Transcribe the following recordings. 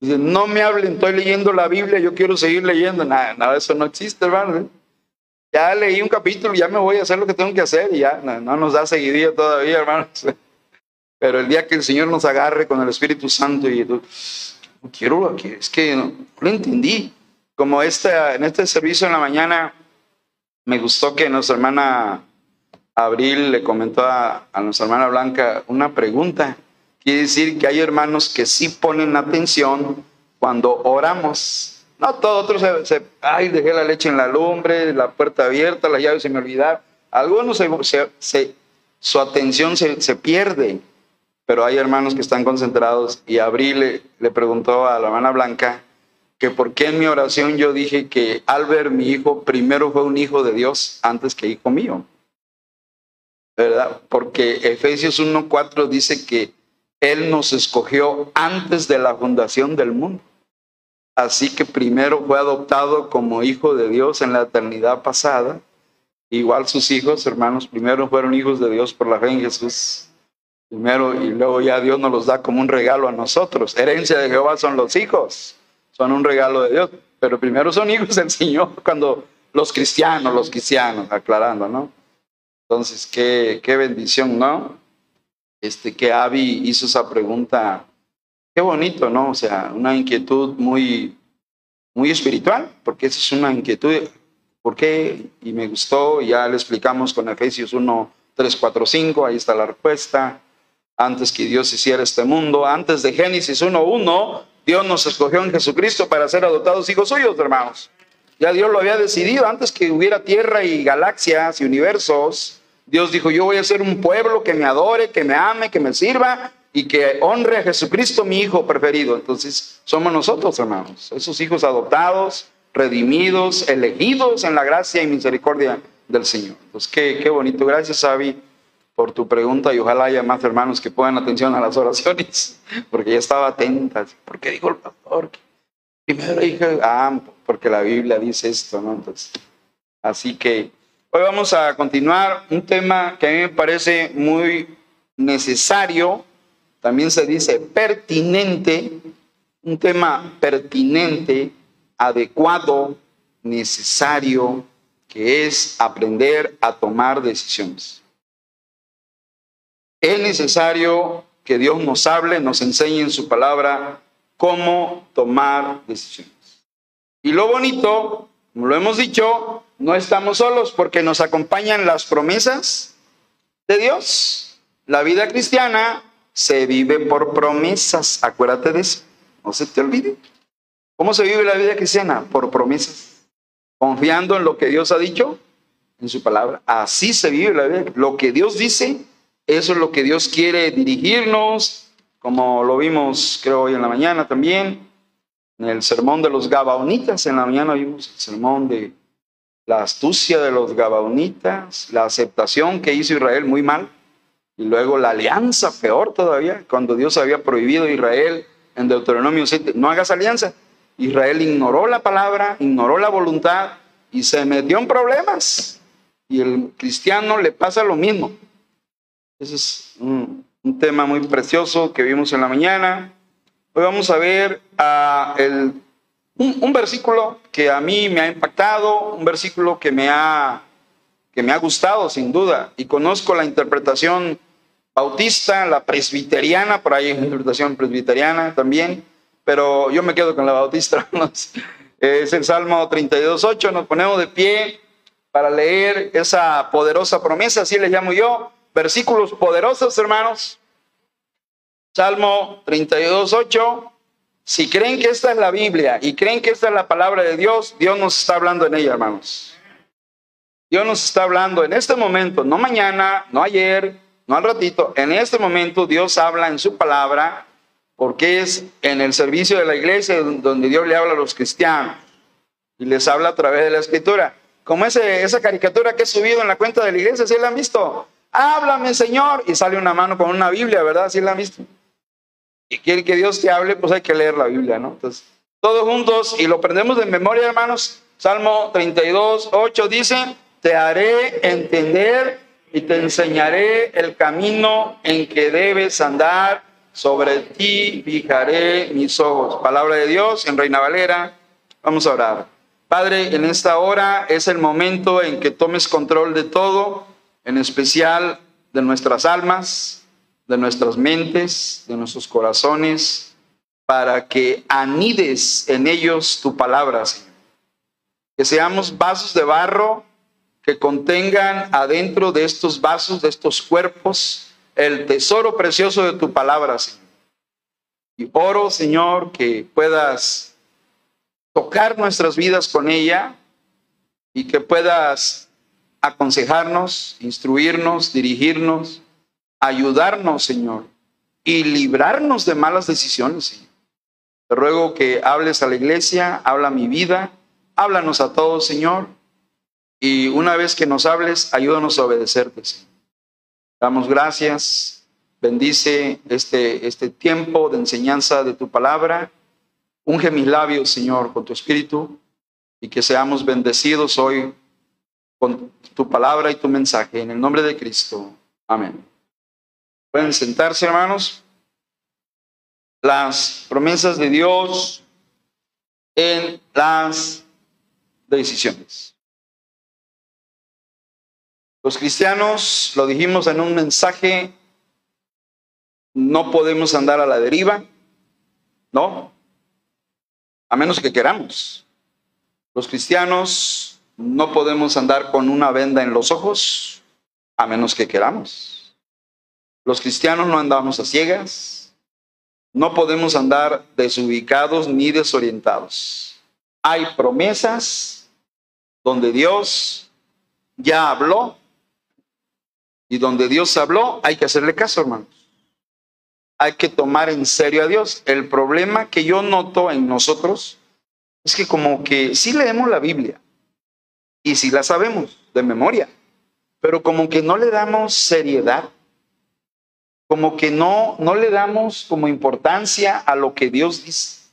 No me hablen, estoy leyendo la Biblia, yo quiero seguir leyendo. Nada, nada eso no existe, hermano. Ya leí un capítulo, ya me voy a hacer lo que tengo que hacer y ya no, no nos da seguidilla todavía, hermanos. Pero el día que el Señor nos agarre con el Espíritu Santo y tú, quiero, es que no, lo entendí. Como este, en este servicio en la mañana, me gustó que nuestra hermana Abril le comentó a, a nuestra hermana Blanca una pregunta. Quiere decir que hay hermanos que sí ponen atención cuando oramos. No, todos otros se, ay, dejé la leche en la lumbre, la puerta abierta, las llaves se me olvidaron. Algunos se, se, su atención se, pierde, pero hay hermanos que están concentrados y Abril le preguntó a la hermana Blanca, que por qué en mi oración yo dije que Albert, mi hijo, primero fue un hijo de Dios antes que hijo mío. ¿Verdad? Porque Efesios 1.4 dice que Él nos escogió antes de la fundación del mundo. Así que primero fue adoptado como hijo de Dios en la eternidad pasada. Igual sus hijos, hermanos, primero fueron hijos de Dios por la fe en Jesús. Primero y luego ya Dios nos los da como un regalo a nosotros. Herencia de Jehová son los hijos son un regalo de Dios, pero primero son hijos del Señor cuando los cristianos, los cristianos, aclarando, ¿no? Entonces, qué, qué bendición, ¿no? Este, que Abby hizo esa pregunta, qué bonito, ¿no? O sea, una inquietud muy, muy espiritual, porque esa es una inquietud, ¿por qué? Y me gustó, ya le explicamos con Efesios 1, 3, 4, 5, ahí está la respuesta. Antes que Dios hiciera este mundo, antes de Génesis 1, 1, Dios nos escogió en Jesucristo para ser adoptados hijos suyos, hermanos. Ya Dios lo había decidido antes que hubiera tierra y galaxias y universos. Dios dijo, yo voy a ser un pueblo que me adore, que me ame, que me sirva y que honre a Jesucristo, mi hijo preferido. Entonces, somos nosotros, hermanos, esos hijos adoptados, redimidos, elegidos en la gracia y misericordia del Señor. Entonces, qué, qué bonito. Gracias, Avi por tu pregunta y ojalá haya más hermanos que pongan atención a las oraciones, porque ya estaba atenta. ¿Por qué dijo el pastor? Primero dije, ah, porque la Biblia dice esto, ¿no? Entonces, así que hoy vamos a continuar un tema que a mí me parece muy necesario, también se dice pertinente, un tema pertinente, adecuado, necesario, que es aprender a tomar decisiones. Es necesario que Dios nos hable, nos enseñe en su palabra cómo tomar decisiones. Y lo bonito, como lo hemos dicho, no estamos solos porque nos acompañan las promesas de Dios. La vida cristiana se vive por promesas. Acuérdate de eso. No se te olvide. ¿Cómo se vive la vida cristiana? Por promesas. Confiando en lo que Dios ha dicho en su palabra. Así se vive la vida. Lo que Dios dice, eso es lo que Dios quiere dirigirnos, como lo vimos creo hoy en la mañana también, en el sermón de los Gabaonitas, en la mañana vimos el sermón de la astucia de los Gabaonitas, la aceptación que hizo Israel muy mal, y luego la alianza, peor todavía, cuando Dios había prohibido a Israel en Deuteronomio 7, no hagas alianza. Israel ignoró la palabra, ignoró la voluntad y se metió en problemas. Y el cristiano le pasa lo mismo. Ese es un, tema muy precioso que vimos en la mañana. Hoy vamos a ver ah, un, versículo que a mí me ha impactado, un versículo que me ha, que me ha gustado sin duda. Y conozco la interpretación bautista, la presbiteriana, por ahí interpretación presbiteriana también, pero yo me quedo con la bautista. es el Salmo 32.8, nos ponemos de pie para leer esa poderosa promesa, así le llamo yo, versículos poderosos, hermanos. Salmo 32, 8. Si creen que esta es la Biblia y creen que esta es la palabra de Dios, Dios nos está hablando en ella, hermanos. Dios nos está hablando en este momento, no mañana, no ayer, no al ratito. En este momento Dios habla en su palabra porque es en el servicio de la iglesia donde Dios le habla a los cristianos y les habla a través de la escritura. Como ese, esa caricatura que he subido en la cuenta de la iglesia, ¿sí la han visto? háblame Señor, y sale una mano con una Biblia, ¿verdad? Así la han visto. Y quiere que Dios te hable, pues hay que leer la Biblia, ¿no? Entonces, todos juntos, y lo prendemos de memoria, hermanos. Salmo 32, 8 dice, te haré entender y te enseñaré el camino en que debes andar. sobre ti fijaré mis ojos. Palabra de Dios en Reina Valera. Vamos a orar. Padre, en esta hora es el momento en que tomes control de todo, en especial de nuestras almas, de nuestras mentes, de nuestros corazones, para que anides en ellos tu palabra, Señor. Que seamos vasos de barro que contengan adentro de estos vasos, de estos cuerpos, el tesoro precioso de tu palabra, Señor. Y oro, Señor, que puedas tocar nuestras vidas con ella y que puedas aconsejarnos, instruirnos, dirigirnos, ayudarnos, Señor, y librarnos de malas decisiones, Señor. Te ruego que hables a la iglesia, habla a mi vida, háblanos a todos, Señor, y una vez que nos hables, ayúdanos a obedecerte, Señor. Damos gracias, bendice este, este tiempo de enseñanza de tu palabra. Unge mis labios, Señor, con tu espíritu y que seamos bendecidos hoy con tu palabra y tu mensaje. En el nombre de Cristo. Amén. Pueden sentarse, hermanos. Las promesas de Dios en las decisiones. Los cristianos, lo dijimos en un mensaje, no podemos andar a la deriva, ¿no? A menos que queramos. Los cristianos no podemos andar con una venda en los ojos, a menos que queramos. Los cristianos no andamos a ciegas, no podemos andar desubicados ni desorientados. Hay promesas donde Dios ya habló y donde Dios habló, hay que hacerle caso, hermanos. Hay que tomar en serio a Dios. El problema que yo noto en nosotros es que como que sí leemos la Biblia y sí la sabemos de memoria, pero como que no le damos seriedad, como que no, no le damos como importancia a lo que Dios dice.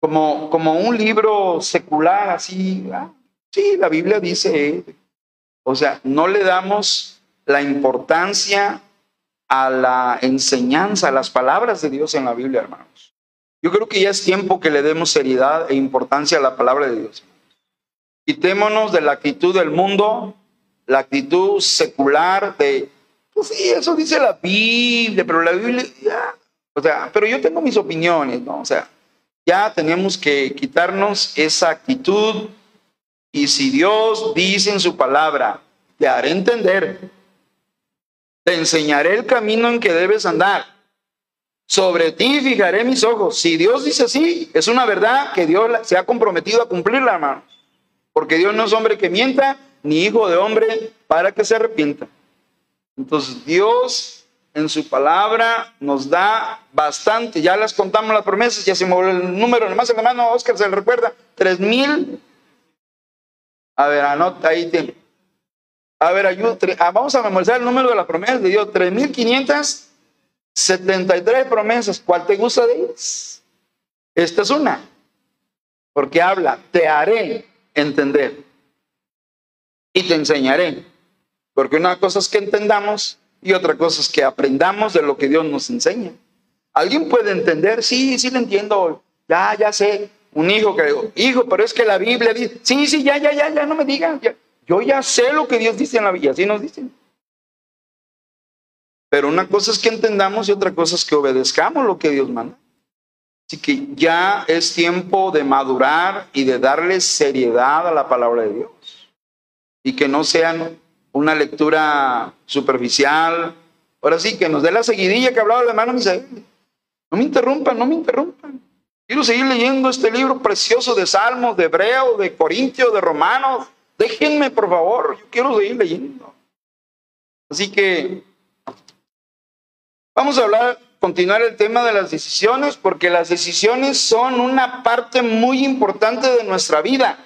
Como, como un libro secular, así, ah, sí, la Biblia dice, o sea, no le damos la importancia a la enseñanza, a las palabras de Dios en la Biblia, hermanos. Yo creo que ya es tiempo que le demos seriedad e importancia a la palabra de Dios. Quitémonos de la actitud del mundo, la actitud secular de, pues sí, eso dice la Biblia, pero la Biblia, o sea, pero yo tengo mis opiniones, ¿no? O sea, ya tenemos que quitarnos esa actitud y si Dios dice en su palabra, te haré entender te enseñaré el camino en que debes andar. Sobre ti fijaré mis ojos. Si Dios dice sí, es una verdad que Dios se ha comprometido a cumplirla, hermano. Porque Dios no es hombre que mienta, ni hijo de hombre para que se arrepienta. Entonces Dios en su palabra nos da bastante. Ya les contamos las promesas, ya se me el número, nomás el hermano Oscar se le recuerda, tres mil. A ver, anota ahí. A ver, ayuda, ah, vamos a memorizar el número de las promesas de Dios. 3.573 promesas. ¿Cuál te gusta de ellas? Esta es una. Porque habla, te haré entender. Y te enseñaré. Porque una cosa es que entendamos y otra cosa es que aprendamos de lo que Dios nos enseña. ¿Alguien puede entender? Sí, sí lo entiendo. Ya, ya sé. Un hijo que digo, hijo, pero es que la Biblia dice, sí, sí, ya, ya, ya, ya, no me digan. Yo ya sé lo que Dios dice en la Biblia, así nos dicen. Pero una cosa es que entendamos y otra cosa es que obedezcamos lo que Dios manda. Así que ya es tiempo de madurar y de darle seriedad a la palabra de Dios. Y que no sean una lectura superficial. Ahora sí, que nos dé la seguidilla que hablaba el hermano Misael. No me interrumpan, no me interrumpan. Quiero seguir leyendo este libro precioso de Salmos, de Hebreo, de Corintios, de Romanos, Déjenme, por favor, yo quiero seguir leyendo. Así que vamos a hablar, continuar el tema de las decisiones, porque las decisiones son una parte muy importante de nuestra vida,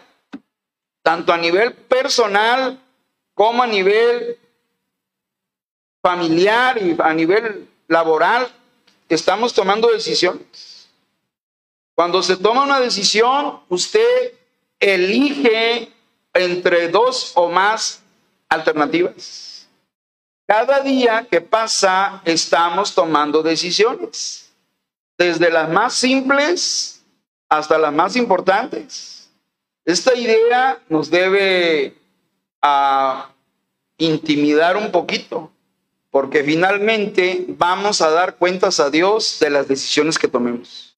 tanto a nivel personal como a nivel familiar y a nivel laboral. Estamos tomando decisiones. Cuando se toma una decisión, usted elige entre dos o más alternativas. Cada día que pasa estamos tomando decisiones. desde las más simples hasta las más importantes. Esta idea nos debe a, intimidar un poquito, porque finalmente vamos a dar cuentas a Dios de las decisiones que tomemos.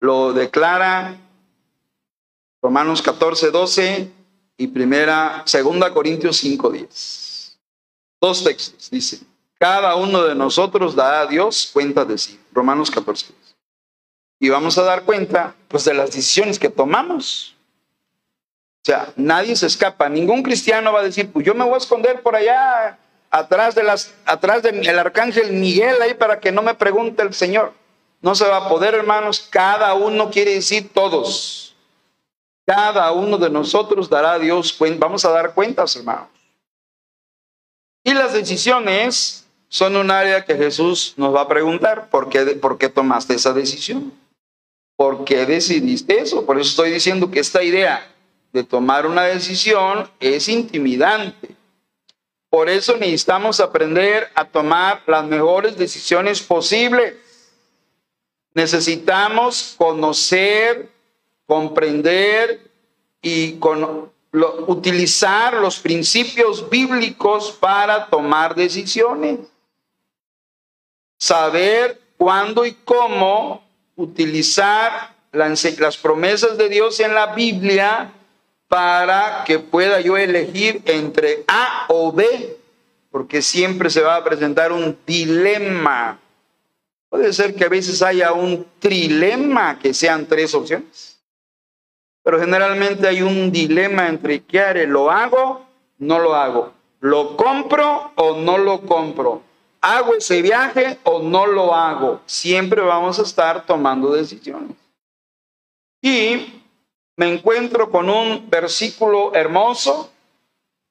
Lo declara Romanos 14, 12 y primera, segunda Corintios 5, 10. Dos textos, dice, cada uno de nosotros da a Dios cuenta de sí. Romanos 14. Y vamos a dar cuenta, pues, de las decisiones que tomamos. O sea, nadie se escapa. Ningún cristiano va a decir, pues yo me voy a esconder por allá atrás de las, atrás del arcángel Miguel ahí para que no me pregunte el Señor. No se va a poder, hermanos. Cada uno quiere decir todos. Cada uno de nosotros dará a Dios cuenta. Vamos a dar cuentas, hermanos. Y las decisiones son un área que Jesús nos va a preguntar, ¿por qué, por qué tomaste esa decisión? ¿Por qué decidiste eso? Por eso estoy diciendo que esta idea de tomar una decisión es intimidante. Por eso necesitamos aprender a tomar las mejores decisiones posibles. Necesitamos conocer, comprender y utilizar los principios bíblicos para tomar decisiones. Saber cuándo y cómo utilizar las promesas de Dios en la Biblia para que pueda yo elegir entre A o B, porque siempre se va a presentar un dilema. Puede ser que a veces haya un trilema, que sean tres opciones, pero generalmente hay un dilema entre qué haré, lo hago, no lo hago, lo compro o no lo compro, hago ese viaje o no lo hago. Siempre vamos a estar tomando decisiones. Y me encuentro con un versículo hermoso,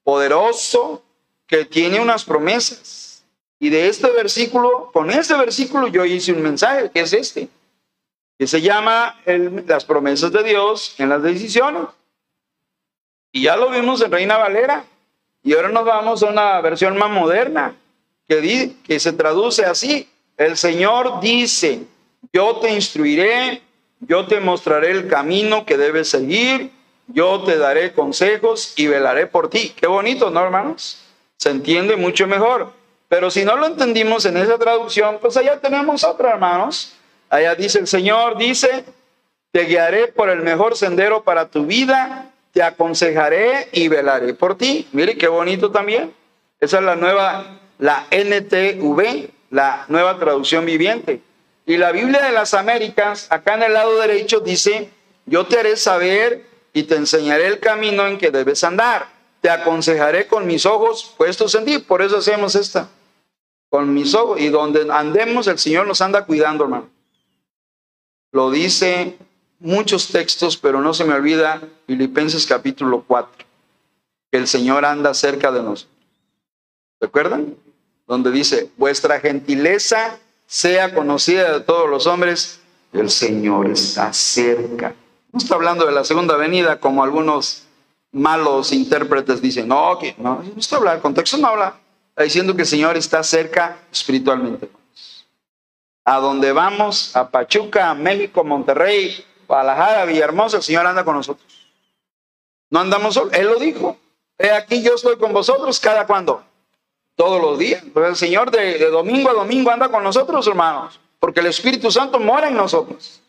poderoso, que tiene unas promesas. Y de este versículo, con este versículo yo hice un mensaje, que es este, que se llama las promesas de Dios en las decisiones. Y ya lo vimos en Reina Valera. Y ahora nos vamos a una versión más moderna, que, que se traduce así. El Señor dice, yo te instruiré yo te mostraré el camino que debes seguir, yo te daré consejos y velaré por ti. Qué bonito, ¿no, hermanos? Se entiende mucho mejor. Pero si no lo entendimos en esa traducción, pues allá tenemos otra, hermanos. Allá dice el Señor, dice, te guiaré por el mejor sendero para tu vida, te aconsejaré y velaré por ti. Mire qué bonito también. Esa es la nueva, la NTV, la nueva traducción viviente. Y la Biblia de las Américas, acá en el lado derecho, dice, yo te haré saber y te enseñaré el camino en que debes andar. Te aconsejaré con mis ojos puestos en ti. Por eso hacemos esta. Con mis ojos. Y donde andemos, el Señor nos anda cuidando, hermano. Lo dice muchos textos, pero no se me olvida Filipenses capítulo 4, que el Señor anda cerca de nosotros. ¿Recuerdan? Donde dice, vuestra gentileza sea conocida de todos los hombres, el Señor está cerca. No está hablando de la segunda venida como algunos malos intérpretes dicen, no, no, no está hablando, el contexto no habla, está diciendo que el Señor está cerca espiritualmente. A donde vamos, a Pachuca, a México, Monterrey, Guadalajara, Villahermosa, el Señor anda con nosotros. No andamos solos, Él lo dijo. He aquí yo estoy con vosotros cada cuando todos los días. El Señor de, domingo a domingo anda con nosotros, hermanos, porque el Espíritu Santo mora en nosotros.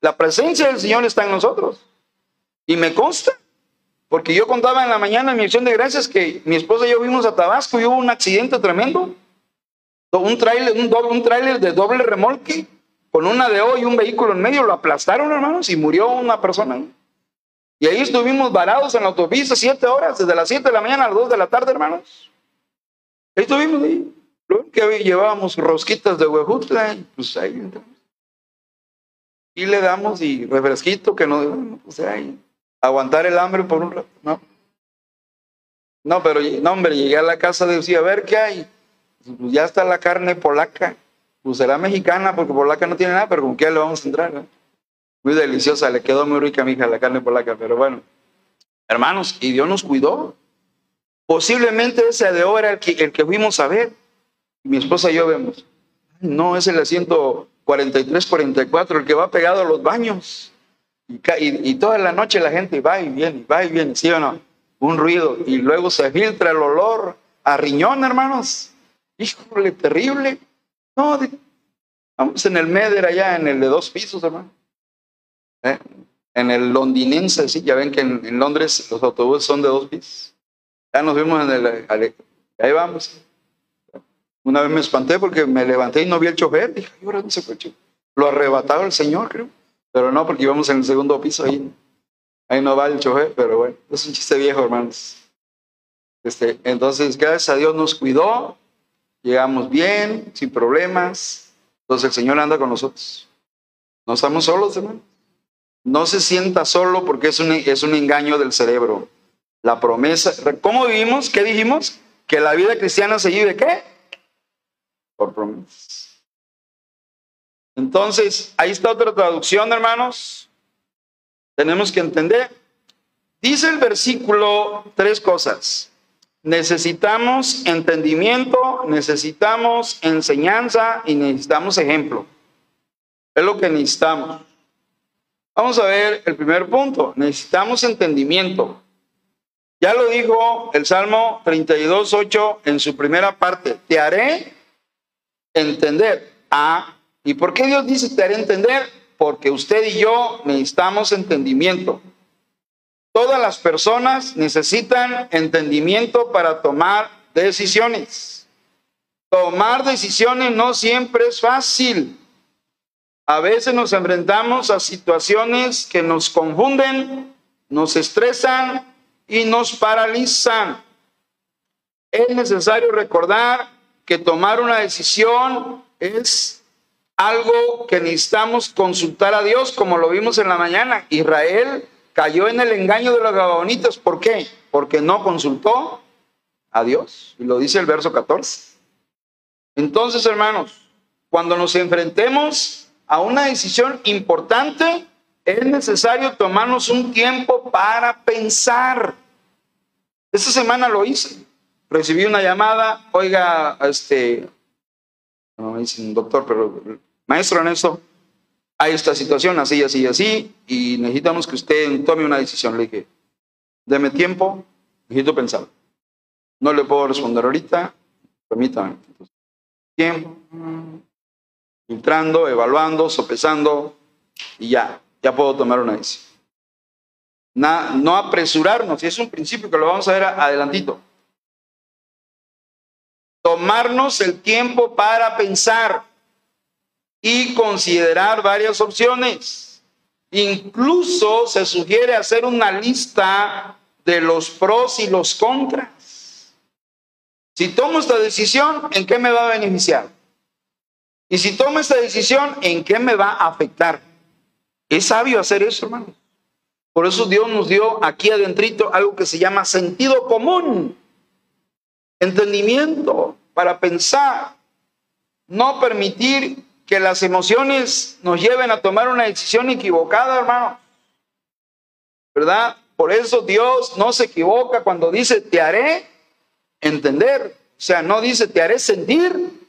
La presencia del Señor está en nosotros. Y me consta, porque yo contaba en la mañana en mi acción de gracias que mi esposa y yo fuimos a Tabasco y hubo un accidente tremendo. Un tráiler un, un tráiler de doble remolque con una de hoy y un vehículo en medio, lo aplastaron, hermanos, y murió una persona. Y ahí estuvimos varados en la autopista siete horas, desde las siete de la mañana a las dos de la tarde, hermanos. Ahí estuvimos ahí. Lo que llevábamos rosquitas de huejutla, pues ahí entramos. Y le damos y refresquito que no, pues ahí, aguantar el hambre por un rato, ¿no? No, pero no, hombre, llegué a la casa y decía, a ver qué hay. Pues ya está la carne polaca. Pues será mexicana porque polaca no tiene nada, pero con qué le vamos a entrar. Muy deliciosa, le quedó muy rica a mi hija la carne polaca, pero bueno. Hermanos, y Dios nos cuidó. Posiblemente ese de era el que, el que fuimos a ver. Mi esposa y yo vemos. No, es el asiento 43, 44, el que va pegado a los baños. Y, toda la noche la gente va y viene, va y viene, ¿sí o no? Un ruido. Y luego se filtra el olor a riñón, hermanos. Híjole, terrible. No, vamos en el Meder allá, en el de dos pisos, hermano. ¿Eh? En el londinense, sí, ya ven que en, Londres los autobuses son de dos pisos. Ya nos vimos en el... Ahí vamos. Una vez me espanté porque me levanté y no vi el chofer. Dije, ahora no se fue Lo arrebataba el Señor, creo. Pero no, porque íbamos en el segundo piso ahí. Ahí no va el chofer, pero bueno, es un chiste viejo, hermanos. Este, entonces, gracias a Dios nos cuidó, llegamos bien, sin problemas. Entonces el Señor anda con nosotros. No estamos solos, hermano. No se sienta solo porque es un, es un engaño del cerebro. La promesa, ¿cómo vivimos? ¿Qué dijimos? Que la vida cristiana se vive, ¿qué? Por promesas. Entonces, ahí está otra traducción, hermanos. Tenemos que entender. Dice el versículo tres cosas. Necesitamos entendimiento, necesitamos enseñanza y necesitamos ejemplo. Es lo que necesitamos. Vamos a ver el primer punto. Necesitamos entendimiento. Ya lo dijo el Salmo 32.8 en su primera parte. Te haré entender. A ¿Y por qué Dios dice te haré entender? Porque usted y yo necesitamos entendimiento. Todas las personas necesitan entendimiento para tomar decisiones. Tomar decisiones no siempre es fácil. A veces nos enfrentamos a situaciones que nos confunden, nos estresan y nos paralizan. Es necesario recordar que tomar una decisión es algo que necesitamos consultar a Dios, como lo vimos en la mañana. Israel cayó en el engaño de los gabonitas. ¿Por qué? Porque no consultó a Dios. Y lo dice el verso 14. Entonces, hermanos, cuando nos enfrentemos a una decisión importante, es necesario tomarnos un tiempo para pensar. Esta semana lo hice. Recibí una llamada, oiga, este, no me dicen doctor, pero maestro en eso, hay esta situación así, así, así, y necesitamos que usted tome una decisión. Le dije, deme tiempo, necesito pensar. No le puedo responder ahorita, permítame. tiempo, filtrando, evaluando, sopesando, y ya, ya puedo tomar una decisión. no apresurarnos, y es un principio que lo vamos a ver adelantito. Tomarnos el tiempo para pensar y considerar varias opciones. Incluso se sugiere hacer una lista de los pros y los contras. Si tomo esta decisión, ¿en qué me va a beneficiar? Y si tomo esta decisión, ¿en qué me va a afectar? Es sabio hacer eso, hermano. Por eso Dios nos dio aquí adentrito algo que se llama sentido común, entendimiento para pensar, no permitir que las emociones nos lleven a tomar una decisión equivocada, hermano. ¿Verdad? Por eso Dios no se equivoca cuando dice te haré entender. O sea, no dice te haré sentir.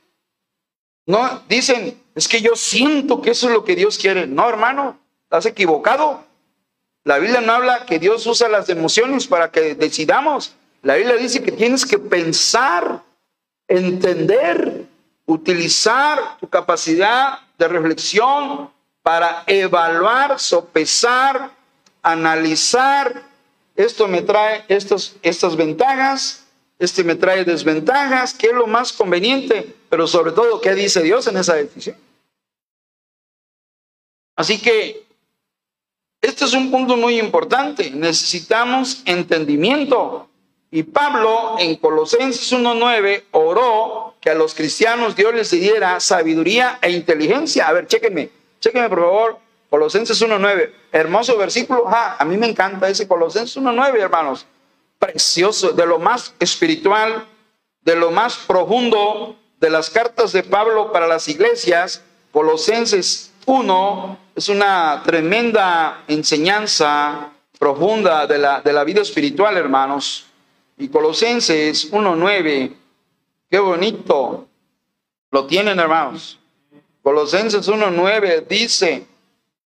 No, dicen, es que yo siento que eso es lo que Dios quiere. No, hermano, estás equivocado. La Biblia no habla que Dios usa las emociones para que decidamos. La Biblia dice que tienes que pensar, entender utilizar tu capacidad de reflexión para evaluar, sopesar, analizar. Esto me trae estos, estas ventajas, este me trae desventajas, qué es lo más conveniente, pero sobre todo, ¿qué dice Dios en esa decisión? Así que este es un punto muy importante. Necesitamos entendimiento. Y Pablo en Colosenses 1.9 oró que a los cristianos Dios les diera sabiduría e inteligencia. A ver, chéquenme, chéquenme por favor, Colosenses 1.9, hermoso versículo, a mí me encanta ese Colosenses 1.9, hermanos, precioso, de lo más espiritual, de lo más profundo de las cartas de Pablo para las iglesias, Colosenses 1 es una tremenda enseñanza profunda de la, de la vida espiritual, hermanos. Y Colosenses 1.9, qué bonito. Lo tienen, hermanos. Colosenses 1.9 dice,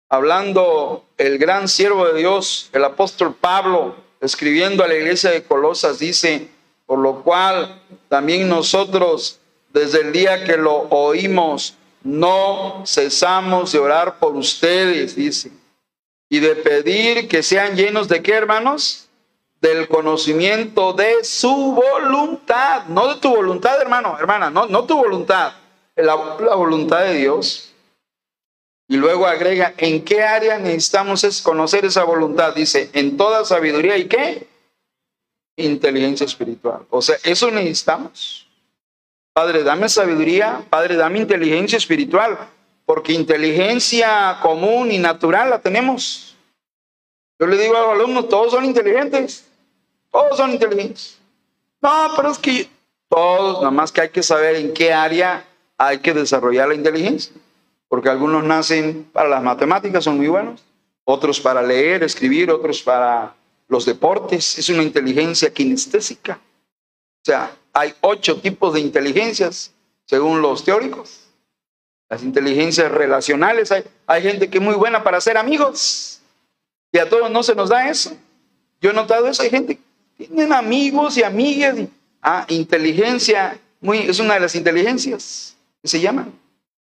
hablando el gran siervo de Dios, el apóstol Pablo, escribiendo a la iglesia de Colosas, dice, por lo cual también nosotros, desde el día que lo oímos, no cesamos de orar por ustedes, dice, y de pedir que sean llenos de qué, hermanos? Del conocimiento de su voluntad, no de tu voluntad, hermano, hermana, no, no tu voluntad, la, voluntad de Dios. Y luego agrega, ¿en qué área necesitamos es conocer esa voluntad? Dice, en toda sabiduría y qué? Inteligencia espiritual. O sea, eso necesitamos. Padre, dame sabiduría, Padre, dame inteligencia espiritual, porque inteligencia común y natural la tenemos. Yo le digo a los alumnos, todos son inteligentes, todos son inteligentes. No, pero es que todos, nada más que hay que saber en qué área hay que desarrollar la inteligencia, porque algunos nacen para las matemáticas, son muy buenos, otros para leer, escribir, otros para los deportes, es una inteligencia kinestésica. O sea, hay ocho tipos de inteligencias, según los teóricos. Las inteligencias relacionales, hay, hay gente que es muy buena para ser amigos. Y a todos no se nos da eso. Yo he notado eso, hay gente que tienen amigos y amigas. ah, inteligencia, muy, es una de las inteligencias que se llaman,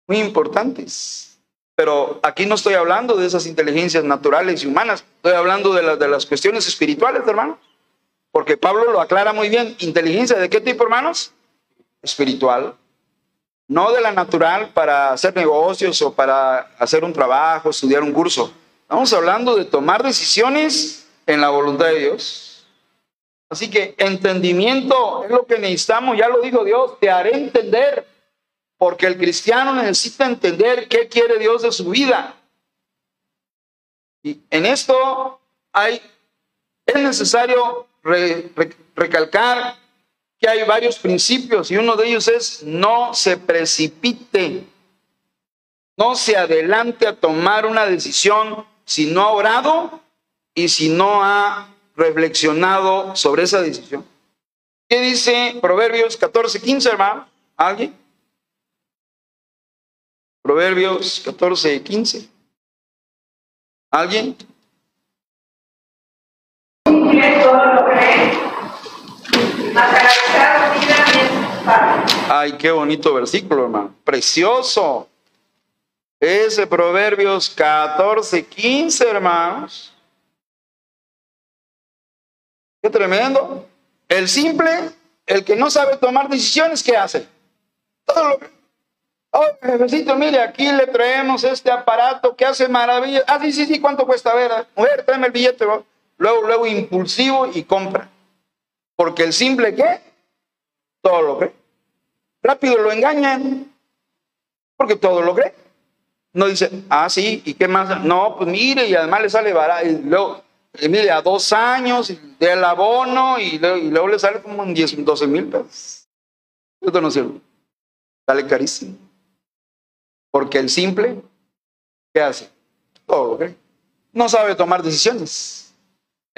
muy importantes. Pero aquí no estoy hablando de esas inteligencias naturales y humanas, estoy hablando de, de las cuestiones espirituales, hermano. Porque Pablo lo aclara muy bien. ¿Inteligencia de qué tipo, hermanos? Espiritual. No de la natural para hacer negocios o para hacer un trabajo, estudiar un curso. Estamos hablando de tomar decisiones en la voluntad de Dios. Así que entendimiento es lo que necesitamos, ya lo dijo Dios, te haré entender, porque el cristiano necesita entender qué quiere Dios de su vida. Y en esto hay, es necesario recalcar que hay varios principios y uno de ellos es no se precipite, no se adelante a tomar una decisión si no ha orado y si no ha reflexionado sobre esa decisión. ¿Qué dice Proverbios 14, 15, hermano? ¿Alguien? Proverbios 14, 15. ¿Alguien? Ay, qué bonito versículo, hermano. Precioso. Ese Proverbios 14, 15, hermanos. Qué tremendo. El simple, el que no sabe tomar decisiones, ¿qué hace? Todo lo que... Oh, mire, aquí le traemos este aparato que hace maravilla. Ah, sí, sí, sí, ¿cuánto cuesta? A mujer, tráeme el billete. Luego, luego impulsivo y compra. Porque el simple, ¿qué? Todo lo cree. Rápido lo engañan. Porque todo lo cree. No dice, ah, sí, ¿y qué más? No, pues mire, y además le sale barato. Y luego, mire, a dos años del abono y luego, le sale como en 10, 12 mil pesos. Esto no sirve. Sale carísimo. Porque el simple, ¿qué hace? Todo lo cree. No sabe tomar decisiones.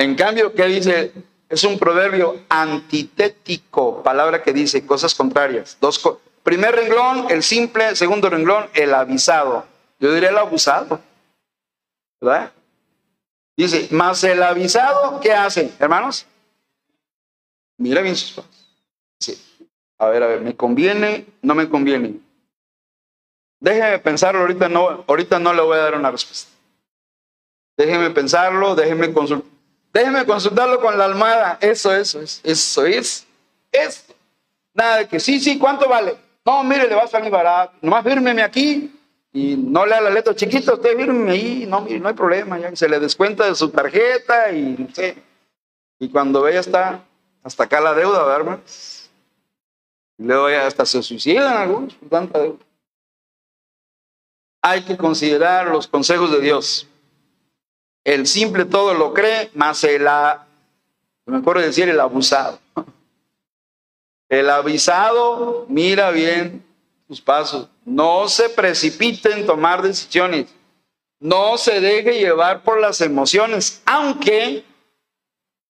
En cambio, ¿qué dice? Es un proverbio antitético, palabra que dice cosas contrarias. Dos Primer renglón, el simple. Segundo renglón, el avisado. Yo diría el abusado. ¿Verdad? Dice, más el avisado, ¿qué hace, hermanos? Mira bien sus pasos. a ver, a ver, ¿me conviene? ¿No me conviene? Déjeme pensarlo, ahorita no, ahorita no le voy a dar una respuesta. Déjeme pensarlo, déjeme consultar. Déjeme consultarlo con la almohada. Eso, eso es, eso es, esto. Nada de que sí, sí, ¿cuánto vale? No, mire, le va a salir barato. Nomás fírmeme aquí y no lea la letra chiquita, usted fírmeme ahí, no, mire, no hay problema, ya se le descuenta de su tarjeta y no sé. Y cuando ella está hasta acá la deuda, ¿verdad, Y luego ya hasta se suicidan algunos por tanta deuda. Hay que considerar los consejos de Dios. El simple todo lo cree, más el, me acuerdo de decir, el abusado. El avisado mira bien sus pasos. No se precipite en tomar decisiones. No se deje llevar por las emociones, aunque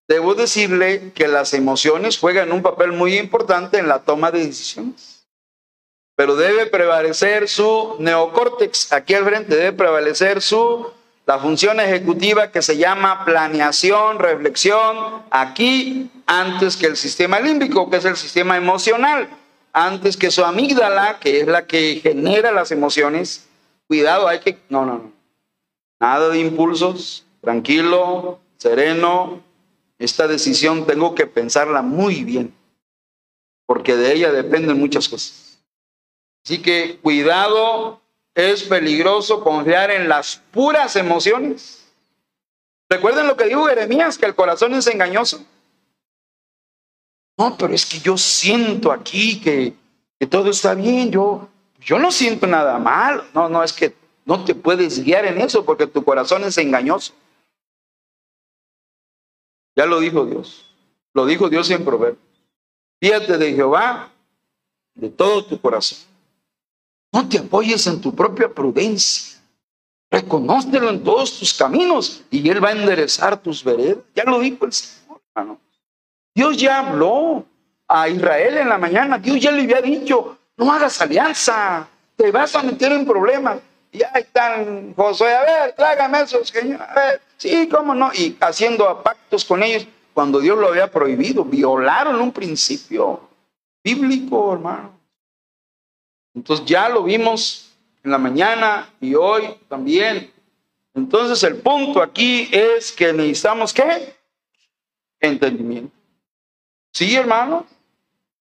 debo decirle que las emociones juegan un papel muy importante en la toma de decisiones. pero debe prevalecer su neocórtex. Aquí al frente debe prevalecer su la función ejecutiva que se llama planeación, reflexión, aquí antes que el sistema límbico, que es el sistema emocional, antes que su amígdala, que es la que genera las emociones. Cuidado, hay que... No, no, no. Nada de impulsos, tranquilo, sereno. Esta decisión tengo que pensarla muy bien, porque de ella dependen muchas cosas. Así que cuidado es peligroso confiar en las puras emociones. Recuerden lo que dijo Jeremías, que el corazón es engañoso. No, pero es que yo siento aquí que, que todo está bien, yo, yo no siento nada mal. No, no, es que no te puedes guiar en eso porque tu corazón es engañoso. Ya lo dijo Dios. Lo dijo Dios en Proverbios. Fíjate de Jehová de todo tu corazón no te apoyes en tu propia prudencia. Reconócelo en todos tus caminos y Él va a enderezar tus veredas. Ya lo dijo el Señor, hermano. Dios ya habló a Israel en la mañana. Dios ya le había dicho, no hagas alianza, te vas a meter en problemas. Y ahí están Josué, a ver, trágame esos, Señor. A ver, sí, cómo no. Y haciendo pactos con ellos cuando Dios lo había prohibido. Violaron un principio bíblico, hermano. Entonces ya lo vimos en la mañana y hoy también. Entonces el punto aquí es que necesitamos qué? Entendimiento. ¿Sí, hermano?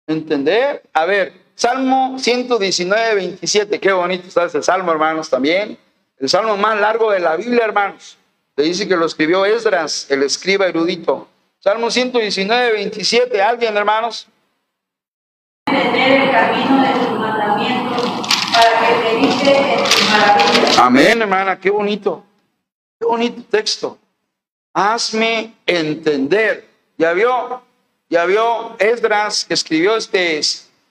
Entender. A ver, Salmo 119, 27. Qué bonito está ese salmo, hermanos, también. El salmo más largo de la Biblia, hermanos. Le dice que lo escribió Esdras, el escriba erudito. Salmo 119, 27. ¿Alguien, hermanos? Entender el camino de tus mandamientos para que te dice en tus maravillas. Amén, hermana, qué bonito. Qué bonito texto. Hazme entender. ¿Ya vio? ¿Ya vio Esdras que escribió este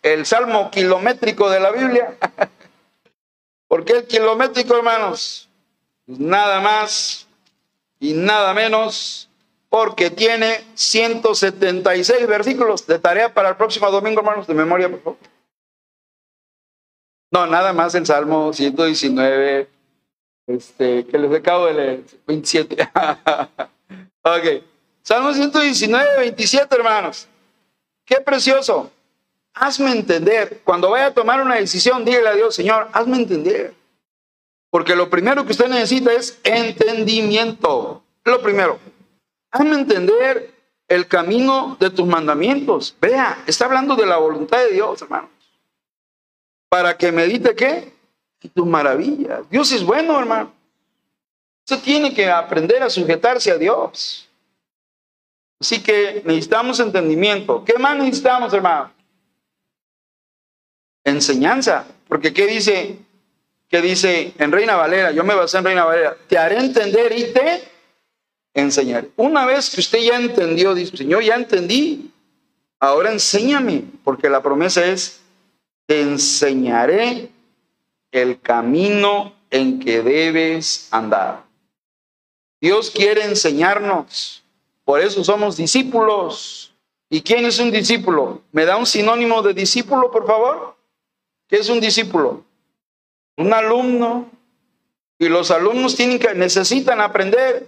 el salmo kilométrico de la Biblia? ¿Por qué el kilométrico, hermanos? Pues nada más y nada menos porque tiene 176 versículos de tarea para el próximo domingo, hermanos, de memoria, por favor. No, nada más el Salmo 119, este, que les acabo de leer, 27. ok, Salmo 119, 27, hermanos. Qué precioso. Hazme entender. Cuando vaya a tomar una decisión, dígale a Dios, Señor, hazme entender. Porque lo primero que usted necesita es entendimiento. Lo primero. Hazme entender el camino de tus mandamientos. Vea, está hablando de la voluntad de Dios, hermanos. Para que medite qué? Tus maravillas. Dios es bueno, hermano. Usted tiene que aprender a sujetarse a Dios. Así que necesitamos entendimiento. ¿Qué más necesitamos, hermano? Enseñanza. Porque ¿qué dice? ¿Qué dice en Reina Valera? Yo me basé en Reina Valera. Te haré entender y te enseñar. Una vez que usted ya entendió, dice, Señor, ya entendí, ahora enséñame, porque la promesa es, te enseñaré el camino en que debes andar. Dios quiere enseñarnos, por eso somos discípulos. ¿Y quién es un discípulo? ¿Me da un sinónimo de discípulo, por favor? ¿Qué es un discípulo? Un alumno. Y los alumnos tienen que, necesitan aprender.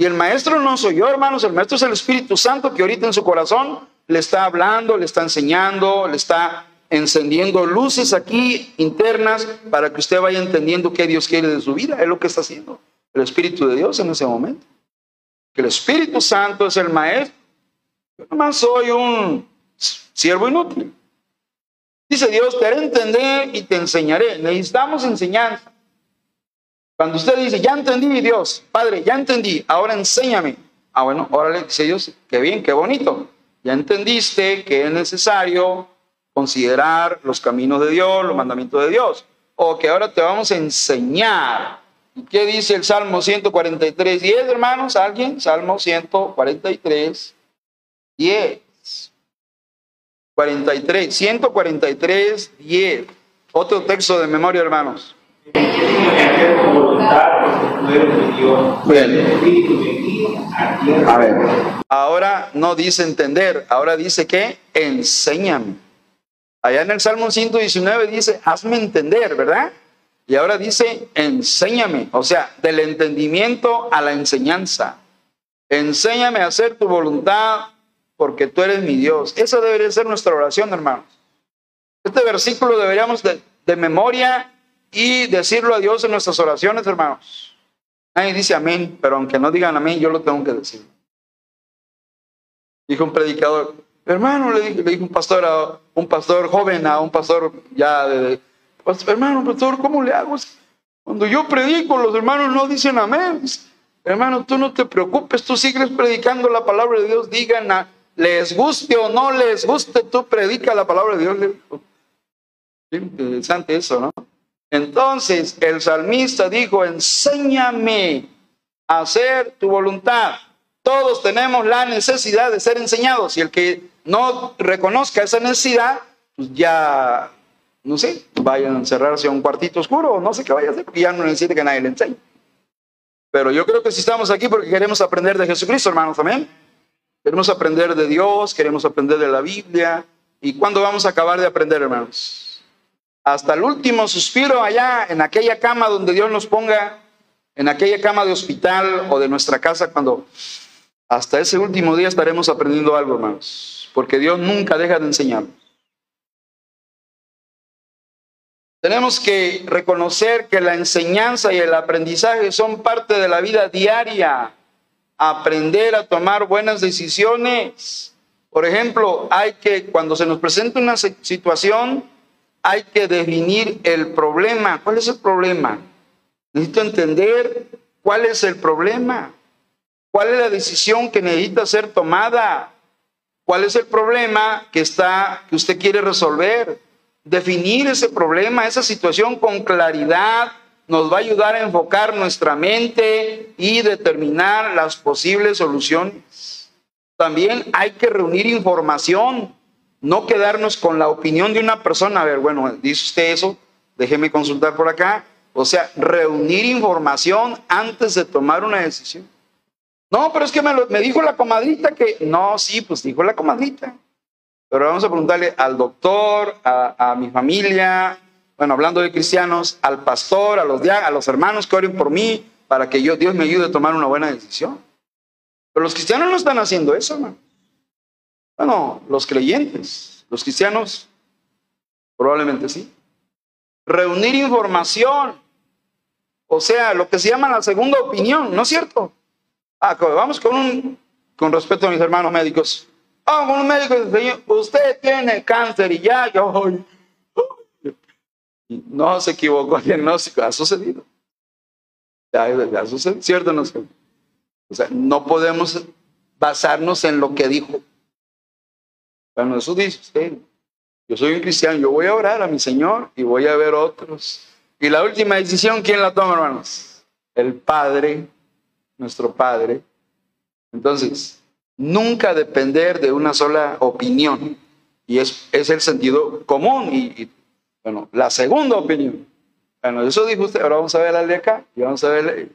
Y el maestro no soy yo, hermanos, el maestro es el Espíritu Santo que ahorita en su corazón le está hablando, le está enseñando, le está encendiendo luces aquí internas para que usted vaya entendiendo qué Dios quiere de su vida. Es lo que está haciendo el Espíritu de Dios en ese momento. Que el Espíritu Santo es el maestro. Yo nomás soy un siervo inútil. Dice Dios, te haré entender y te enseñaré. Necesitamos enseñanza. Cuando usted dice, ya entendí, Dios, Padre, ya entendí, ahora enséñame. Ah, bueno, ahora le dice Dios, qué bien, qué bonito. Ya entendiste que es necesario considerar los caminos de Dios, los mandamientos de Dios. O que ahora te vamos a enseñar. ¿Y qué dice el Salmo 143, 10, hermanos? ¿Alguien? Salmo 143, 10. 43, 143, 10. Otro texto de memoria, hermanos. A ver, ahora no dice entender, ahora dice que enséñame. Allá en el Salmo 119 dice, hazme entender, ¿verdad? Y ahora dice, enséñame, o sea, del entendimiento a la enseñanza. Enséñame a hacer tu voluntad porque tú eres mi Dios. Esa debería ser nuestra oración, hermanos. Este versículo deberíamos de, de memoria y decirlo a Dios en nuestras oraciones, hermanos. Nadie dice amén, pero aunque no digan amén, yo lo tengo que decir. Dijo un predicador, hermano, le dijo, un pastor a un pastor joven, a un pastor ya de, pues, hermano, pastor, ¿cómo le hago? Cuando yo predico, los hermanos no dicen amén. Hermano, tú no te preocupes, tú sigues predicando la palabra de Dios, digan, les guste o no les guste, tú predica la palabra de Dios. Interesante eso, ¿no? Entonces el salmista dijo, enséñame a hacer tu voluntad. Todos tenemos la necesidad de ser enseñados y el que no reconozca esa necesidad, pues ya, no sé, vayan a encerrarse a un cuartito oscuro o no sé qué vaya a hacer, porque ya no necesita que nadie le enseñe. Pero yo creo que si estamos aquí porque queremos aprender de Jesucristo, hermanos, amén. Queremos aprender de Dios, queremos aprender de la Biblia. ¿Y cuándo vamos a acabar de aprender, hermanos? Hasta el último suspiro allá en aquella cama donde Dios nos ponga, en aquella cama de hospital o de nuestra casa, cuando hasta ese último día estaremos aprendiendo algo, hermanos, porque Dios nunca deja de enseñarnos. Tenemos que reconocer que la enseñanza y el aprendizaje son parte de la vida diaria. Aprender a tomar buenas decisiones. Por ejemplo, hay que, cuando se nos presenta una situación, hay que definir el problema. ¿Cuál es el problema? Necesito entender cuál es el problema. ¿Cuál es la decisión que necesita ser tomada? ¿Cuál es el problema que está que usted quiere resolver? Definir ese problema, esa situación con claridad nos va a ayudar a enfocar nuestra mente y determinar las posibles soluciones. También hay que reunir información no quedarnos con la opinión de una persona, a ver, bueno, dice usted eso, déjeme consultar por acá. O sea, reunir información antes de tomar una decisión. No, pero es que me, dijo la comadrita que, no, sí, pues dijo la comadrita. Pero vamos a preguntarle al doctor, a, mi familia, bueno, hablando de cristianos, al pastor, a los, a los hermanos que oren por mí, para que yo, Dios me ayude a tomar una buena decisión. Pero los cristianos no están haciendo eso, hermano. Bueno, los creyentes, los cristianos, probablemente sí. Reunir información, o sea, lo que se llama la segunda opinión, ¿no es cierto? Ah, vamos con un, con respeto a mis hermanos médicos. Vamos con un médico dice, usted tiene cáncer y ya, yo, no se equivocó el diagnóstico, ha sucedido. Ya, ha sucedido, ¿cierto? No, o sea, no podemos basarnos en lo que dijo bueno, eso dice usted. Yo soy un cristiano, yo voy a orar a mi Señor y voy a ver otros. Y la última decisión, ¿quién la toma, hermanos? El Padre, nuestro Padre. Entonces, nunca depender de una sola opinión. Y es, es el sentido común. Y, bueno, la segunda opinión. Bueno, eso dijo usted. Ahora vamos a ver la de acá. Y vamos a ver.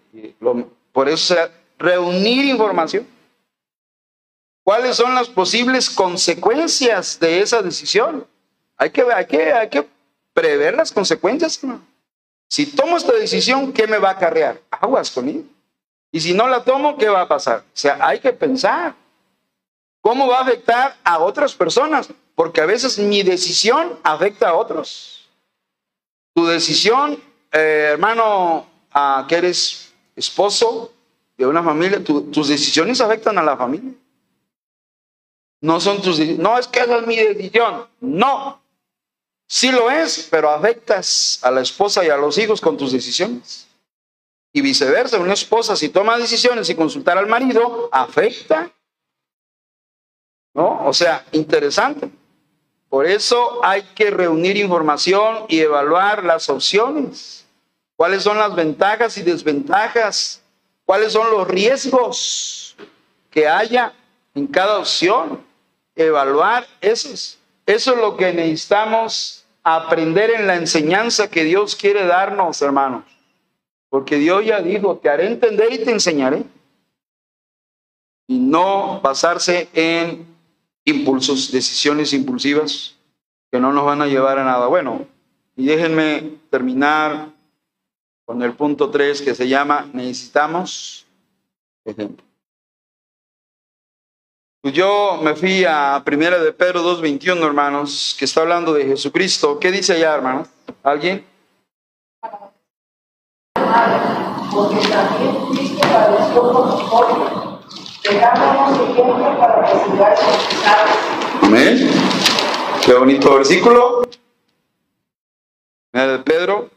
por eso, sea, reunir información. ¿Cuáles son las posibles consecuencias de esa decisión? Hay que, hay hay que prever las consecuencias. Si tomo esta decisión, ¿qué me va a acarrear? Aguas con Y si no la tomo, ¿qué va a pasar? O sea, hay que pensar. ¿Cómo va a afectar a otras personas? Porque a veces mi decisión afecta a otros. Tu decisión, eh, hermano, que eres esposo de una familia, tus decisiones afectan a la familia. No son tus No es que esa es mi decisión. No. Sí lo es, pero afectas a la esposa y a los hijos con tus decisiones. Y viceversa, una esposa si toma decisiones y consultar al marido, afecta. ¿No? O sea, interesante. Por eso hay que reunir información y evaluar las opciones. ¿Cuáles son las ventajas y desventajas? ¿Cuáles son los riesgos que haya en cada opción? Evaluar eso es, eso es lo que necesitamos aprender en la enseñanza que Dios quiere darnos, hermanos. Porque Dios ya dijo, te haré entender y te enseñaré. Y no basarse en impulsos, decisiones impulsivas que no nos van a llevar a nada bueno. Y déjenme terminar con el punto 3 que se llama necesitamos ejemplo. Pues yo me fui a Primera de Pedro 2.21, hermanos, que está hablando de Jesucristo. ¿Qué dice allá, hermanos? ¿Alguien? Porque también Cristo padeció por nosotros, dejándonos ejemplo para que sigáis bautizados. Amén. Qué bonito versículo. Primera de Pedro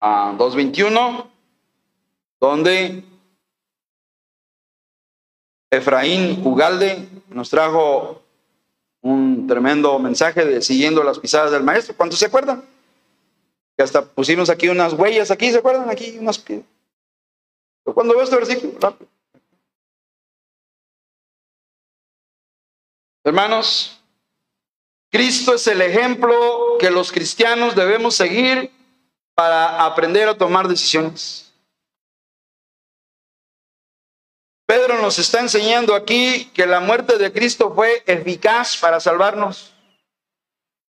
a 2.21, donde Efraín Ugalde nos trajo un tremendo mensaje de siguiendo las pisadas del maestro. ¿Cuántos se acuerdan? Que hasta pusimos aquí unas huellas, aquí, ¿se acuerdan? Aquí unas... Pero cuando veo este versículo, rápido. Hermanos, Cristo es el ejemplo que los cristianos debemos seguir para aprender a tomar decisiones. Pedro nos está enseñando aquí que la muerte de Cristo fue eficaz para salvarnos.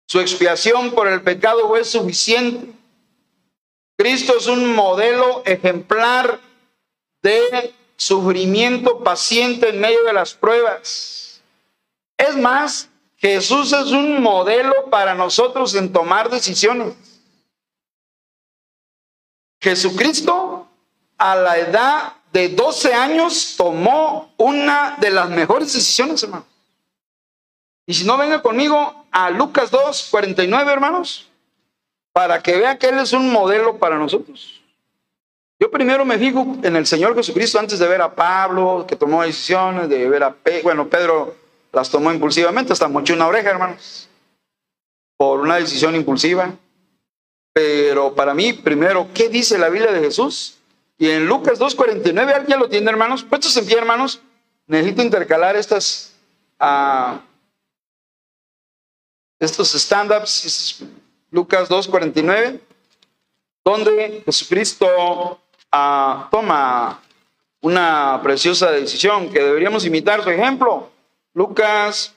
Su expiación por el pecado fue suficiente. Cristo es un modelo ejemplar de sufrimiento paciente en medio de las pruebas. Es más, Jesús es un modelo para nosotros en tomar decisiones. Jesucristo a la edad de 12 años tomó una de las mejores decisiones, hermano. Y si no, venga conmigo a Lucas 2, 49, hermanos, para que vea que Él es un modelo para nosotros. Yo primero me fijo en el Señor Jesucristo antes de ver a Pablo, que tomó decisiones, de ver a Pedro. Bueno, Pedro las tomó impulsivamente, hasta mochó una oreja, hermanos, por una decisión impulsiva. Pero para mí, primero, ¿qué dice la Biblia de Jesús? Y en Lucas 2.49, ¿alguien lo tiene, hermanos? Puestos en pie, hermanos, necesito intercalar estas, uh, estos stand-ups, Lucas 2.49, donde Jesucristo uh, toma una preciosa decisión que deberíamos imitar su ejemplo. Lucas,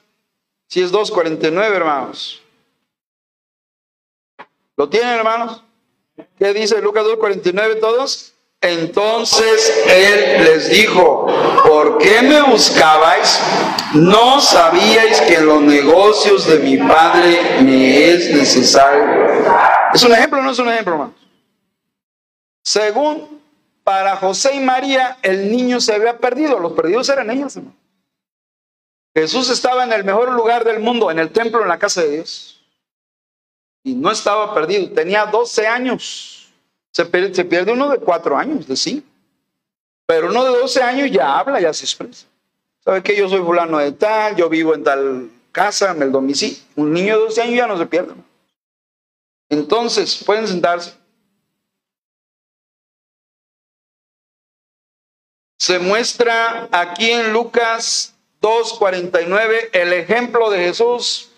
si es 2.49, hermanos. ¿Lo tienen, hermanos? ¿Qué dice Lucas 2.49 todos? Entonces él les dijo, ¿por qué me buscabais? ¿No sabíais que en los negocios de mi padre me es necesario? ¿Es un ejemplo no es un ejemplo, hermano? Según para José y María, el niño se había perdido. Los perdidos eran ellos, hermano. Jesús estaba en el mejor lugar del mundo, en el templo, en la casa de Dios. Y no estaba perdido, tenía 12 años. Se pierde, se pierde uno de cuatro años, de sí. Pero uno de 12 años ya habla, ya se expresa. ¿Sabe que yo soy fulano de tal? Yo vivo en tal casa, en el domicilio. Un niño de 12 años ya no se pierde. Entonces, pueden sentarse. Se muestra aquí en Lucas 2.49 el ejemplo de Jesús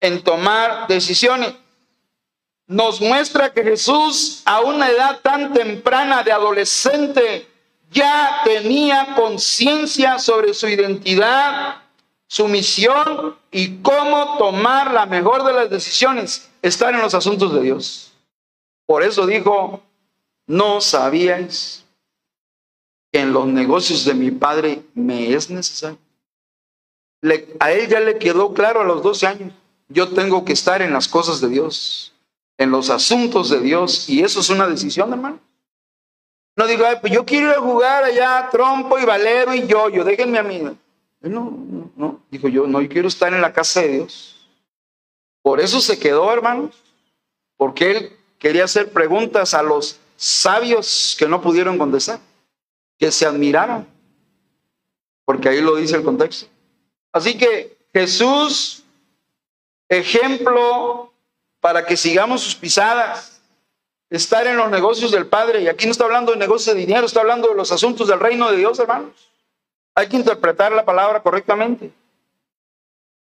en tomar decisiones nos muestra que Jesús a una edad tan temprana de adolescente ya tenía conciencia sobre su identidad, su misión y cómo tomar la mejor de las decisiones, estar en los asuntos de Dios. Por eso dijo, no sabíais que en los negocios de mi padre me es necesario. a él ya le quedó claro a los 12 años, yo tengo que estar en las cosas de Dios en los asuntos de Dios. Y eso es una decisión, hermano. No digo, pues yo quiero jugar allá trompo y valero y yo, yo, déjenme a mí. No, no, no. Dijo yo, no, quiero estar en la casa de Dios. Por eso se quedó, hermanos. Porque él quería hacer preguntas a los sabios que no pudieron contestar, que se admiraron. Porque ahí lo dice el contexto. Así que Jesús, ejemplo para que sigamos sus pisadas, estar en los negocios del Padre. Y aquí no está hablando de negocios de dinero, está hablando de los asuntos del reino de Dios, hermanos. Hay que interpretar la palabra correctamente.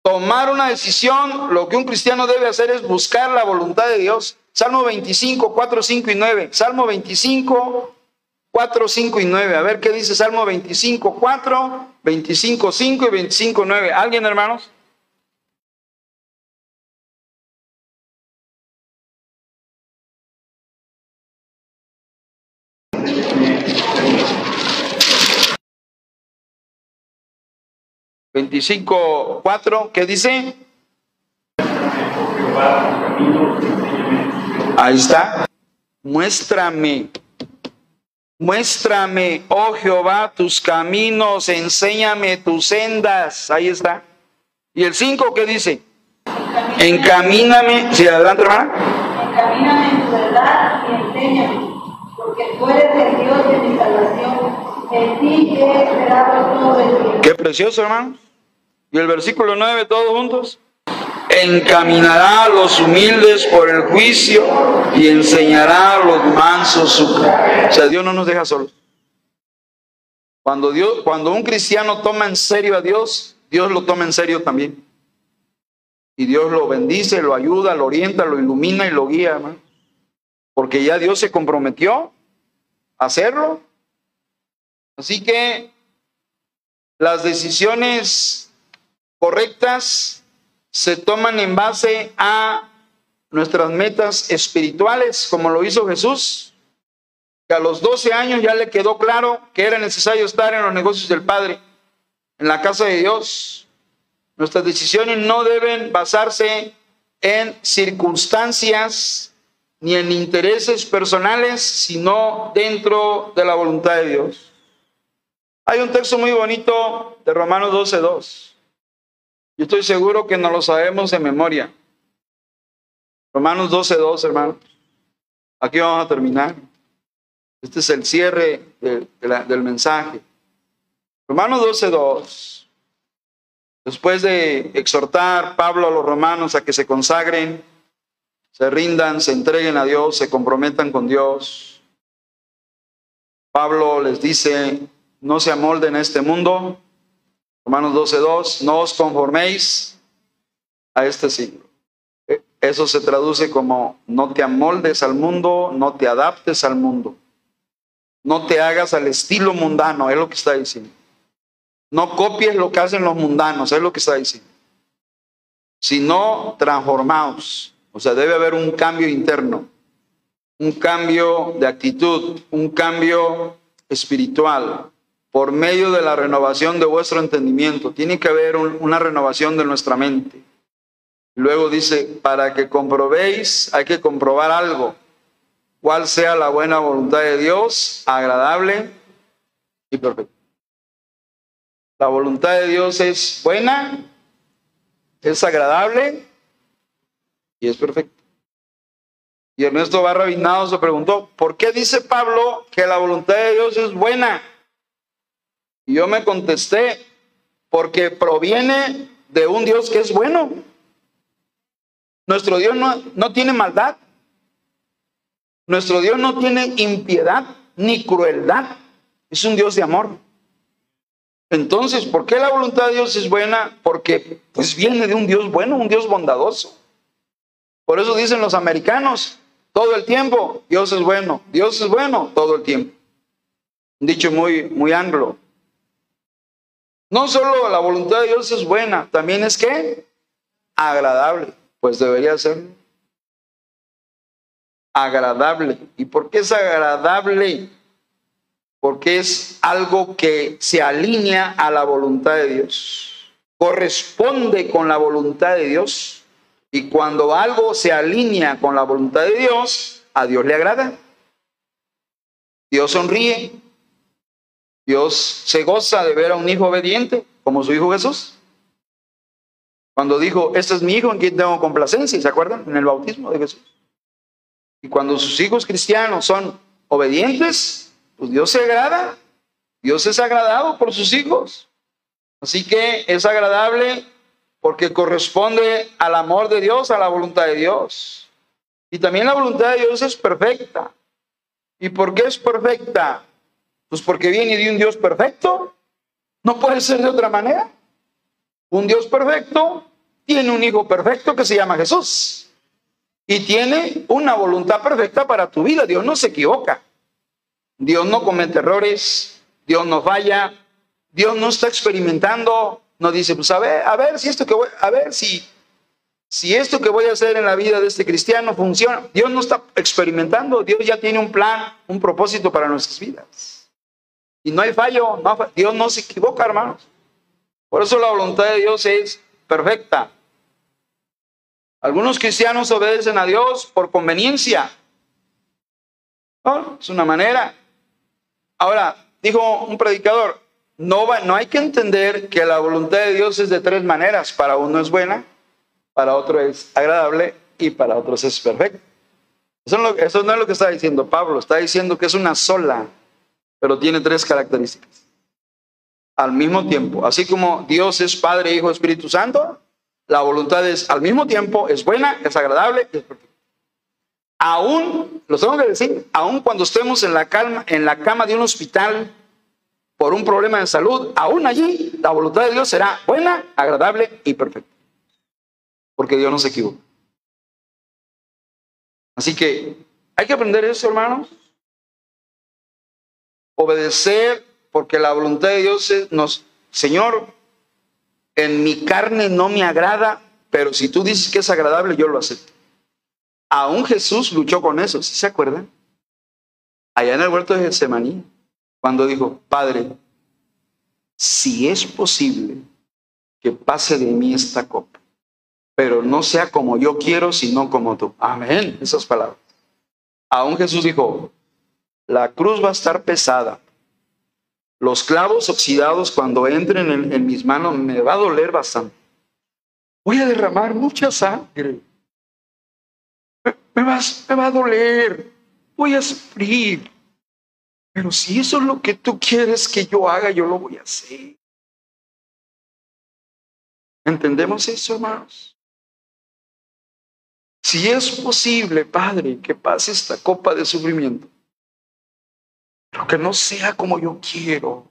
Tomar una decisión, lo que un cristiano debe hacer es buscar la voluntad de Dios. Salmo 25, 4, 5 y 9. Salmo 25, 4, 5 y 9. A ver qué dice Salmo 25, 4, 25, 5 y 25, 9. ¿Alguien, hermanos? 25, 4, ¿qué dice? Ahí está. Muéstrame. Muéstrame, oh Jehová, tus caminos, enséñame tus sendas. Ahí está. Y el 5, ¿qué dice? Encamíname. Sí, adelante, hermana. Encamíname en tu verdad y enséñame, porque tú eres el Dios de mi salvación. En ti he esperado todo el tiempo. Qué precioso, hermano. Y el versículo 9, todos juntos. Encaminará a los humildes por el juicio y enseñará a los mansos su. O sea, Dios no nos deja solos. Cuando, Dios, cuando un cristiano toma en serio a Dios, Dios lo toma en serio también. Y Dios lo bendice, lo ayuda, lo orienta, lo ilumina y lo guía, hermano. Porque ya Dios se comprometió a hacerlo. Así que las decisiones correctas se toman en base a nuestras metas espirituales, como lo hizo Jesús, que a los 12 años ya le quedó claro que era necesario estar en los negocios del Padre, en la casa de Dios. Nuestras decisiones no deben basarse en circunstancias ni en intereses personales, sino dentro de la voluntad de Dios. Hay un texto muy bonito de Romanos 12.2. Yo estoy seguro que no lo sabemos de memoria. Romanos 12.2, hermano. Aquí vamos a terminar. Este es el cierre del mensaje. Romanos 12.2. Después de exhortar Pablo a los romanos a que se consagren, se rindan, se entreguen a Dios, se comprometan con Dios. Pablo les dice, no se amolden a este mundo. Romanos 12.2, no os conforméis a este siglo. Eso se traduce como no te amoldes al mundo, no te adaptes al mundo. No te hagas al estilo mundano, es lo que está diciendo. No copies lo que hacen los mundanos, es lo que está diciendo. Sino transformaos. O sea, debe haber un cambio interno, un cambio de actitud, un cambio espiritual por medio de la renovación de vuestro entendimiento. Tiene que haber un, una renovación de nuestra mente. Luego dice, para que comprobéis, hay que comprobar algo, cuál sea la buena voluntad de Dios, agradable y perfecta. La voluntad de Dios es buena, es agradable y es perfecta. Y Ernesto Barra Vinado se preguntó, ¿por qué dice Pablo que la voluntad de Dios es buena? Y yo me contesté, porque proviene de un Dios que es bueno. Nuestro Dios no, no tiene maldad. Nuestro Dios no tiene impiedad ni crueldad. Es un Dios de amor. Entonces, ¿por qué la voluntad de Dios es buena? Porque pues viene de un Dios bueno, un Dios bondadoso. Por eso dicen los americanos todo el tiempo, Dios es bueno, Dios es bueno todo el tiempo. Dicho muy, muy anglo. No solo la voluntad de Dios es buena, también es que agradable, pues debería ser agradable. ¿Y por qué es agradable? Porque es algo que se alinea a la voluntad de Dios, corresponde con la voluntad de Dios. Y cuando algo se alinea con la voluntad de Dios, a Dios le agrada. Dios sonríe, Dios se goza de ver a un hijo obediente, como su hijo Jesús. Cuando dijo, este es mi hijo en quien tengo complacencia, ¿se acuerdan? En el bautismo de Jesús. Y cuando sus hijos cristianos son obedientes, pues Dios se agrada. Dios es agradado por sus hijos. Así que es agradable porque corresponde al amor de Dios, a la voluntad de Dios. Y también la voluntad de Dios es perfecta. ¿Y por qué es perfecta? Pues porque viene de un Dios perfecto. No puede ser de otra manera. Un Dios perfecto tiene un hijo perfecto que se llama Jesús. Y tiene una voluntad perfecta para tu vida. Dios no se equivoca. Dios no comete errores. Dios no falla. Dios no está experimentando. No dice, pues a ver, a ver si esto que voy, a ver si, si esto que voy a hacer en la vida de este cristiano funciona. Dios no está experimentando. Dios ya tiene un plan, un propósito para nuestras vidas. Y no hay fallo, no, Dios no se equivoca, hermanos. Por eso la voluntad de Dios es perfecta. Algunos cristianos obedecen a Dios por conveniencia. Es una manera. Ahora, dijo un predicador, no, va, no hay que entender que la voluntad de Dios es de tres maneras. Para uno es buena, para otro es agradable y para otros es perfecta. Eso, eso no es lo que está diciendo Pablo, está diciendo que es una sola, pero tiene tres características. Al mismo tiempo, así como Dios es Padre, Hijo, Espíritu Santo, la voluntad es al mismo tiempo, es buena, es agradable y es perfecta. Aún, lo tengo que decir, aún cuando estemos en la, calma, en la cama de un hospital por un problema de salud, aún allí la voluntad de Dios será buena, agradable y perfecta. Porque Dios no se equivoca. Así que hay que aprender eso, hermanos. Obedecer, porque la voluntad de Dios nos, Señor, en mi carne no me agrada, pero si tú dices que es agradable, yo lo acepto. Aún Jesús luchó con eso, ¿sí se acuerdan? Allá en el huerto de Getsemaní, cuando dijo, Padre, si es posible que pase de mí esta copa, pero no sea como yo quiero, sino como tú. Amén, esas palabras. Aún Jesús dijo, la cruz va a estar pesada. Los clavos oxidados cuando entren en, mis manos me va a doler bastante. Voy a derramar mucha sangre me, va, me va a doler, voy a sufrir. Pero si eso es lo que tú quieres que yo haga, yo lo voy a hacer. ¿Entendemos eso, hermanos? Si es posible, Padre, que pase esta copa de sufrimiento, que no sea como yo quiero,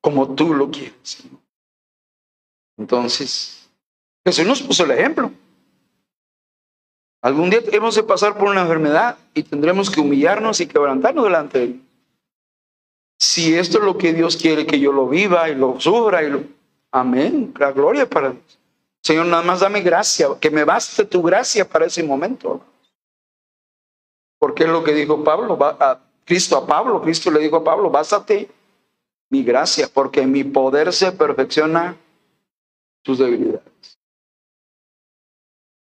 como tú lo quieres. Entonces, Jesús nos puso el ejemplo. Algún día hemos de pasar por una enfermedad y tendremos que humillarnos y quebrantarnos delante de Él. Si esto es lo que Dios quiere que yo lo viva y lo sufra y lo... Amén, la gloria para Dios. Señor, nada más dame gracia, que me baste tu gracia para ese momento. Porque es lo que dijo Pablo, Cristo a Pablo, Cristo le dijo a Pablo, bástate mi gracia, porque mi poder se perfecciona tus debilidades.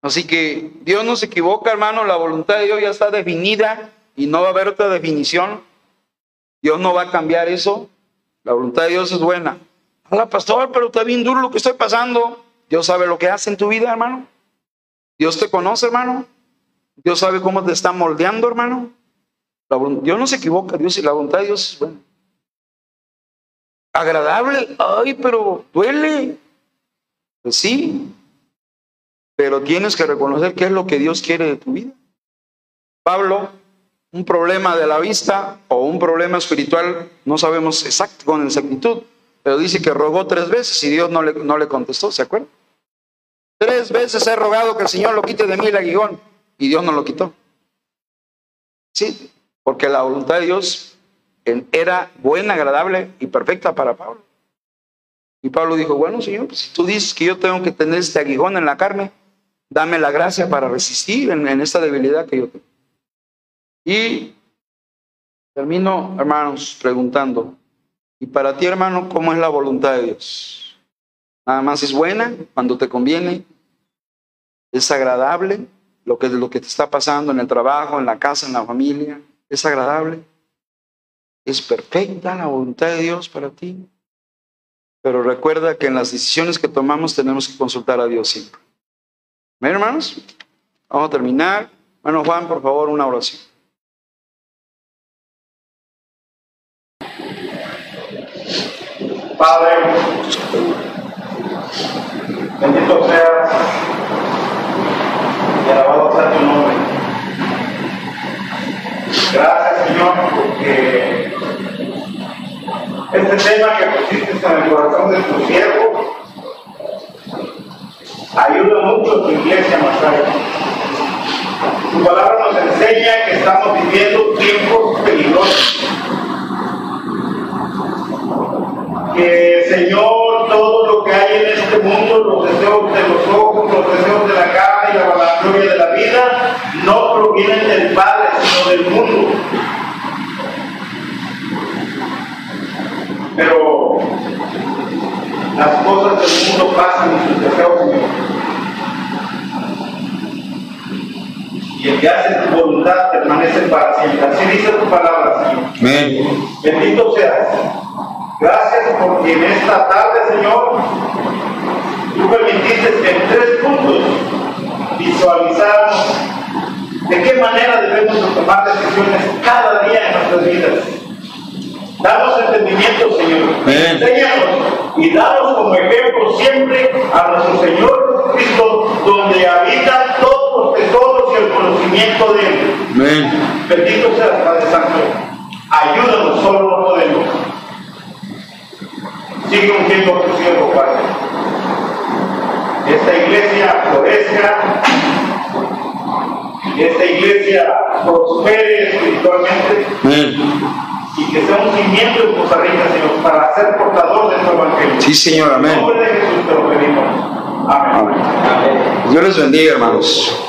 Así que Dios no se equivoca, hermano, la voluntad de Dios ya está definida y no va a haber otra definición. Dios no va a cambiar eso. La voluntad de Dios es buena. Hola, pastor, pero está bien duro lo que estoy pasando. Dios sabe lo que hace en tu vida, hermano. Dios te conoce, hermano. Dios sabe cómo te está moldeando, hermano. Dios no se equivoca, Dios y la voluntad de Dios es buena. Agradable, ay, pero duele. Pues sí, pero tienes que reconocer qué es lo que Dios quiere de tu vida. Pablo, un problema de la vista o un problema espiritual, no sabemos exacto con exactitud, pero dice que rogó tres veces y Dios no le, no le contestó, ¿se acuerdan? Tres veces he rogado que el Señor lo quite de mí el aguijón y Dios no lo quitó. Sí, porque la voluntad de Dios era buena, agradable y perfecta para Pablo. Y Pablo dijo, bueno Señor, pues si tú dices que yo tengo que tener este aguijón en la carne, Dame la gracia para resistir en, esta debilidad que yo tengo. Y termino, hermanos, preguntando, ¿y para ti, hermano, cómo es la voluntad de Dios? Nada más es buena cuando te conviene, es agradable lo que, lo que te está pasando en el trabajo, en la casa, en la familia, es agradable, es perfecta la voluntad de Dios para ti. Pero recuerda que en las decisiones que tomamos tenemos que consultar a Dios siempre. ¿Ven, hermanos? Vamos a terminar. Hermano Juan, por favor, una oración. Padre, bendito seas y alabado sea tu nombre. Gracias, Señor, porque este tema que pusiste en el corazón de tu siervo ayuda mucho a tu iglesia, Masai. Tu palabra nos enseña que estamos viviendo tiempos peligrosos. Señor, todo lo que hay en este mundo, los deseos de los ojos, los deseos de la cara y la gloria de la vida, no provienen del Padre, sino del mundo. Pero las cosas del mundo pasan en sus deseos, Señor. Y el que hace tu voluntad permanece para siempre. Así dice tu palabra, Señor. Amén. Bendito seas. Gracias porque en esta tarde, Señor, tú permitiste que en tres puntos visualizáramos de qué manera debemos de tomar decisiones cada día en nuestras vidas. Danos entendimiento, Señor. Enséñanos y danos como ejemplo siempre a nuestro Señor Jesucristo, donde habitan todos los tesoros y el conocimiento de Él. Amén. Bendito seas, Padre Santo. Ayúdanos, solo no podemos. Sigue ungiendo a tu siervo, Padre. Esta iglesia florezca. Esta iglesia prospere espiritualmente Amén. y que sea un cimiento en Costa Rica, Señor, para ser portador de tu evangelio. Sí, Señor, En amén. nombre de Jesús te lo pedimos. Amén. Amén. Dios les bendiga, hermanos.